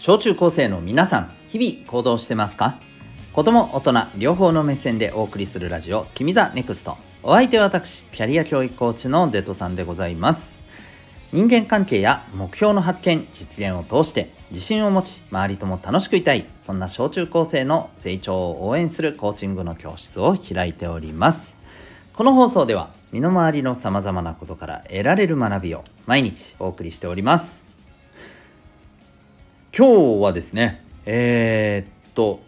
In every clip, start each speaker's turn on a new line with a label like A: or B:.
A: 小中高生の皆さん日々行動してますか？子供大人両方の目線でお送りするラジオ「君ザネクスト。お相手は私キャリア教育コーチのデトさんでございます。人間関係や目標の発見実現を通して自信を持ち周りとも楽しくいたいそんな小中高生の成長を応援するコーチングの教室を開いております。この放送では身の回りのさまざまなことから得られる学びを毎日お送りしております。今日はですねえー、っと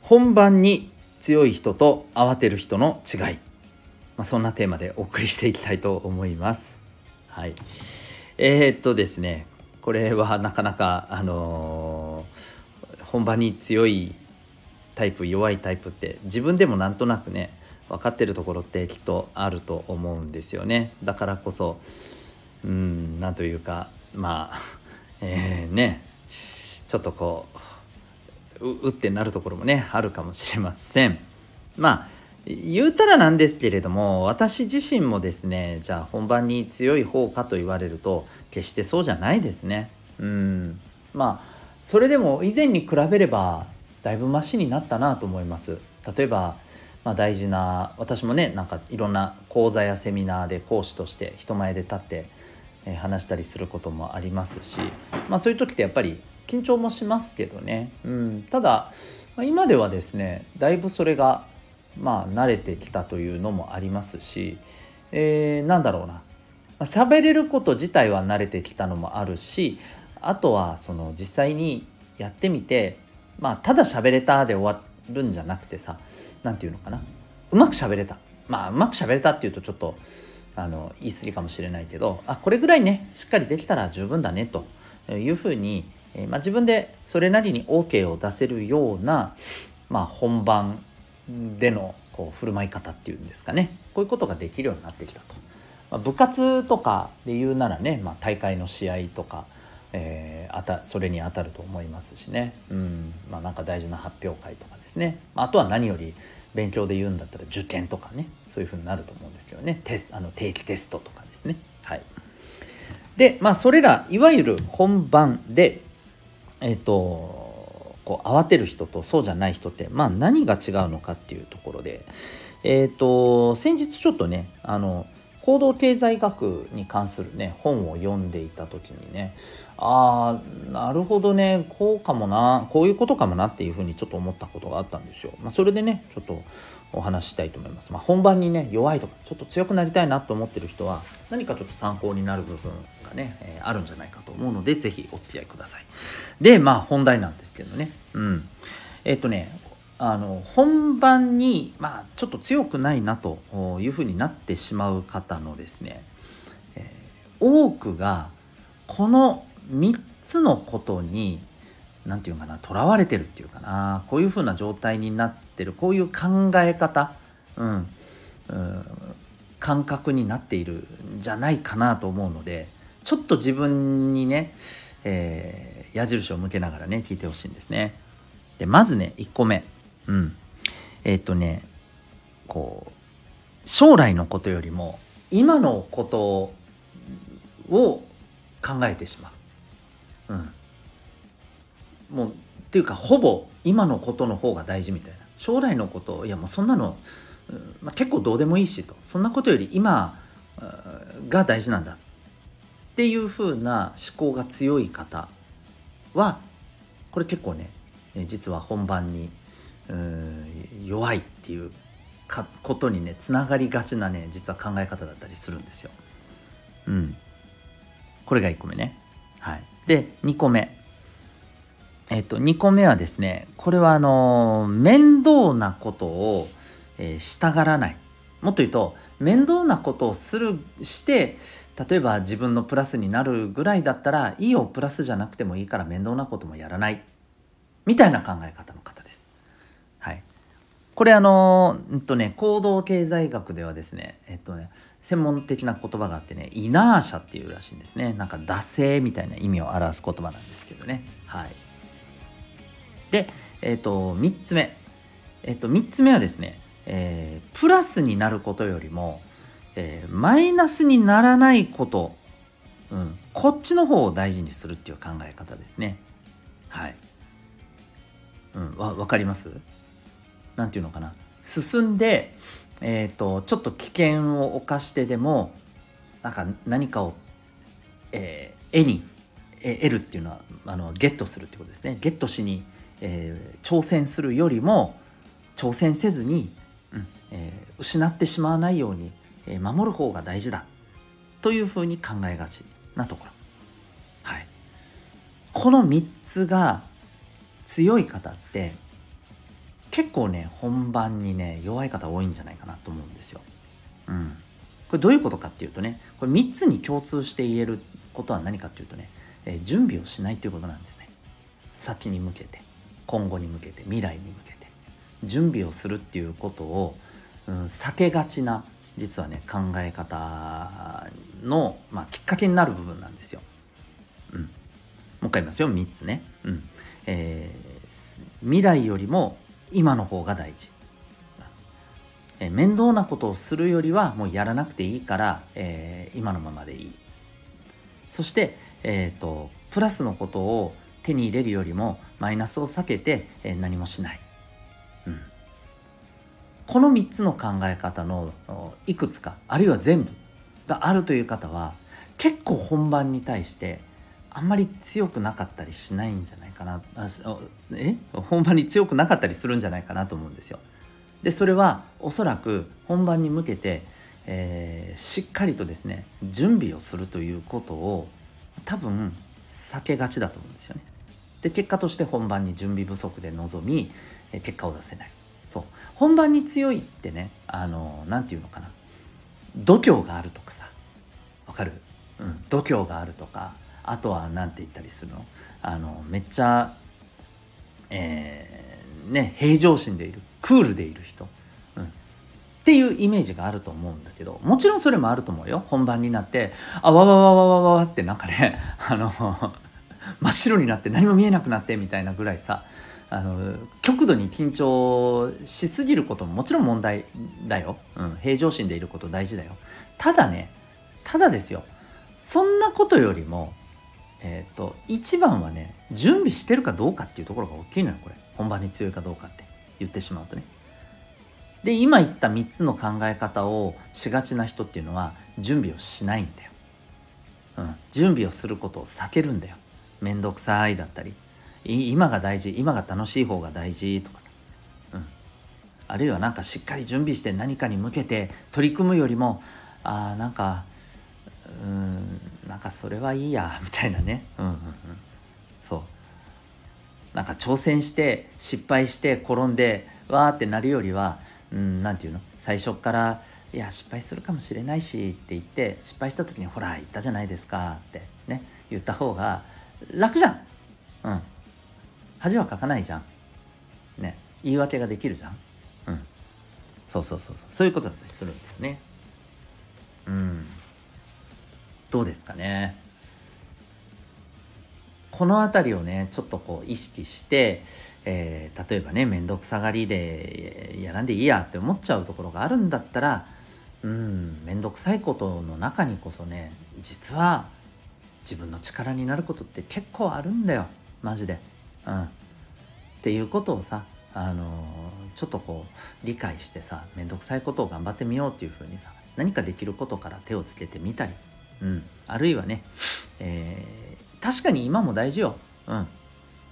A: 本番に強い人と慌てる人の違い、まあ、そんなテーマでお送りしていきたいと思います。はい。えー、っとですねこれはなかなかあのー、本番に強いタイプ弱いタイプって自分でもなんとなくね分かってるところってきっとあると思うんですよね。だからこそうんなんというかまあ えー、ねちょっとこううってなるところもねあるかもしれません。まあ言うたらなんですけれども私自身もですねじゃあ本番に強い方かと言われると決してそうじゃないですね。うん。まあそれでも以前に比べればだいぶマシになったなと思います。例えば、まあ、大事な私もねなんかいろんな講座やセミナーで講師として人前で立って話したりすることもありますし、まあ、そういう時ってやっぱり緊張もしますけどね、うん、ただ今ではですねだいぶそれがまあ慣れてきたというのもありますし、えー、なんだろうな。喋れること自体は慣れてきたのもあるしあとはその実際にやってみてまあただ喋れたで終わるんじゃなくてさ何て言うのかな。うまく喋れた。まあうまく喋れたっていうとちょっとあの言い過ぎかもしれないけどあこれぐらいねしっかりできたら十分だねというふうにえー、まあ、自分でそれなりに OK を出せるような、まあ、本番でのこう振る舞い方っていうんですかね。こういうことができるようになってきたと。まあ、部活とかで言うならね、まあ、大会の試合とか、えー、あたそれに当たると思いますしね、うん。まあ、なんか大事な発表会とかですね、まあ、とは何より勉強で言うんだったら受験とかね。そういうふうになると思うんですけどね。テスあの定期テストとかですね。はい、でまあそれらいわゆる本番でえっ、とこう慌てる人とそうじゃない人ってまあ何が違うのかっていうところでえっ、と先日ちょっとねあの行動経済学に関するね本を読んでいた時にねああなるほどねこうかもなこういうことかもなっていうふうにちょっと思ったことがあったんですよ。まあ、それでねちょっとお話ししたいと思います。まあ、本番にね弱いとかちょっと強くなりたいなと思ってる人は何かちょっと参考になる部分がね、えー、あるんじゃないかと思うので是非お付き合いください。でまあ本題なんですけどねうんえっ、とねあの本番に、まあ、ちょっと強くないなというふうになってしまう方のですね、えー、多くがこの3つのことに何て言うかなとらわれてるっていうかなこういうふうな状態になってるこういう考え方、うん、うん、感覚になっているんじゃないかなと思うのでちょっと自分にね、えー、矢印を向けながらね聞いてほしいんですね。でまずね1個目。うん。えー、っとね、こう、将来のことよりも、今のことを考えてしまう。うん。もう、っていうか、ほぼ今のことの方が大事みたいな。将来のこと、いやもうそんなの、まあ、結構どうでもいいしと。そんなことより今が大事なんだ。っていう風な思考が強い方は、これ結構ね、実は本番に弱いっていうかことにねつながりがちなね実は考え方だったりするんですよ。うん。これが1個目ね。はい。で2個目。えっと2個目はですねこれはあの面倒なことを、えー、したがらない。もっと言うと面倒なことをするして例えば自分のプラスになるぐらいだったらいいよプラスじゃなくてもいいから面倒なこともやらないみたいな考え方の方です。はいこれあの、うんとね、行動経済学ではですね、えっとね、専門的な言葉があってね、イナーシャっていうらしいんですね。なんか惰性みたいな意味を表す言葉なんですけどね。はい。で、えっと、3つ目。えっと、3つ目はですね、えー、プラスになることよりも、えー、マイナスにならないこと、うん、こっちの方を大事にするっていう考え方ですね。はい。うんわ分かります？なんていうのかな。進んでえーと、ちょっと危険を冒してでもなんか何かを、えー、絵に得るっていうのはあのゲットするってことですね。ゲットしに、えー、挑戦するよりも挑戦せずに、うんえー、失ってしまわないように、えー、守る方が大事だというふうに考えがちなところ。はい、この3つが強い方って結構ね本番にね弱い方多いんじゃないかなと思うんですよ。うん、これどういうことかっていうとねこれ3つに共通して言えることは何かっていうとね、えー、準備をしないということなんですね。先に向けて今後に向けて未来に向けて準備をするっていうことを、うん、避けがちな実はね考え方の、まあ、きっかけになる部分なんですよ。うん、もう一回言いますよ3つね。うんえー、未来よりも今の方が大事。え面倒なことをするよりはもうやらなくていいから、えー、今のままでいい。そして、えーと、プラスのことを手に入れるよりもマイナスを避けて、え、何もしない。うん、この3つの考え方のいくつかあるいは全部があるという方は結構本番に対してあんまり強くなかったりしないんじゃないかなえ？本番に強くなかったりするんじゃないかなと思うんですよ。でそれはおそらく本番に向けて、えー、しっかりとですね準備をするということを多分避けがちだと思うんですよね。で結果として本番に準備不足で臨み、結果を出せない。そう。本番に強いってねあの何て言うのかな。度胸があるとかさ。わかる、うん、度胸があるとか。あとは何て言ったりするの？あのめっちゃ、えー、ね平常心でいる。クールでいる人、うん、っていうイメージがあると思うんだけどもちろんそれもあると思うよ。本番になってあわわわわわわってなんかねあの真っ白になって何も見えなくなってみたいなぐらいさあの極度に緊張しすぎることももちろん問題だよ、うん、平常心でいること大事だよ。ただねただですよ。そんなことよりもえっ、ー、と一番はね準備してるかどうかっていうところが大きいのよこれ。本番に強いかどうかって言ってしまうとね。で今言った3つの考え方をしがちな人っていうのは準備をしないんだよ、うん、準備をすることを避けるんだよ。めんどくさいだったり今が大事今が楽しい方が大事とかさ、うん、あるいはなんかしっかり準備して何かに向けて取り組むよりもあなんかうんなんかそれはいいや みたいなね。うんうんうん。そう。なんか挑戦して失敗して転んでわーってなるよりはうん何て言うの？最初からいや失敗するかもしれないしって言って失敗した時にほら言ったじゃないですかってね。言った方が楽じゃん。うん。恥はかかないじゃん。ね。言い訳ができるじゃん。うん。そうそうそうそう。そういうことだったりするんだよね。うん。どうですかね。この辺りをねちょっとこう意識して、えー、例えばね面倒くさがりでやらんでいいやって思っちゃうところがあるんだったらうん面倒くさいことの中にこそね実は自分の力になることって結構あるんだよ。マジで。うん、っていうことをさあのー、ちょっとこう理解してさ面倒くさいことを頑張ってみようっていうふうにさ何かできることから手をつけてみたり。うん、あるいはね、えー、確かに今も大事よ、うん、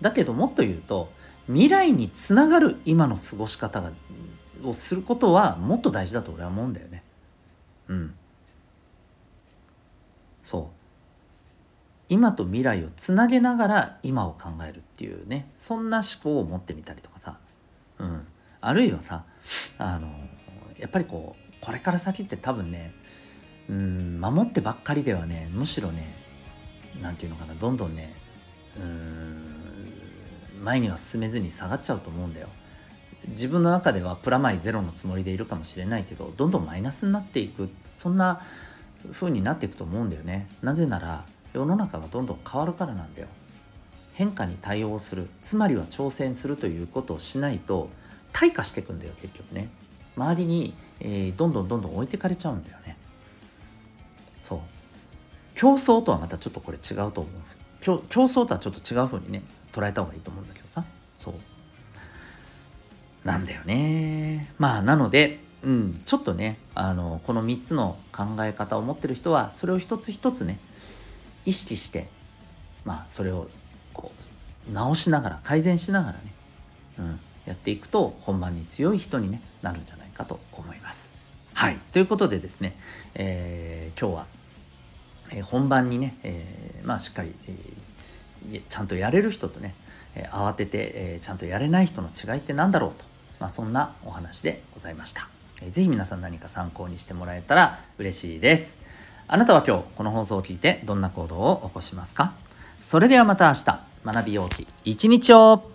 A: だけどもっと言うと未来につながる今の過ごし方がをすることはもっと大事だと俺は思うんだよね。うん。そう。今と未来をつなげながら今を考えるっていうねそんな思考を持ってみたりとかさ、うん、あるいはさあのやっぱりこうこれから先って多分ねうん守ってばっかりではねむしろね何て言うのかなどんどんねうん前には進めずに下がっちゃうと思うんだよ。自分の中ではプラマイゼロのつもりでいるかもしれないけどどんどんマイナスになっていくそんな風になっていくと思うんだよね。なぜなら世の中がどんどん変わるからなんだよ。変化に対応する。つまりは挑戦するということをしないと退化していくんだよ結局ね。周りに、えー、どんどんどんどん置いてかれちゃうんだよね。そう。競争とはまたちょっとこれ違うと思う。競争とはちょっと違う風にね捉えた方がいいと思うんだけどさ。そう。なんだよね。まあなのでうん、ちょっとねあのこの3つの考え方を持ってる人はそれを一つ一つね意識してまあそれをこう直しながら改善しながらね、うん、やっていくと本番に強い人に、ね、なるんじゃないかと思います。はいということでですね、えー、今日は、えー、本番にね、えー、まあしっかり、えー、ちゃんとやれる人とね、え慌てて、えちゃんとやれない人の違いって何だろうと、まあ、そんなお話でございました。ぜひ皆さん何か参考にしてもらえたら嬉しいです。あなたは今日この放送を聞いてどんな行動を起こしますか？それではまた明日。学びようき一日を。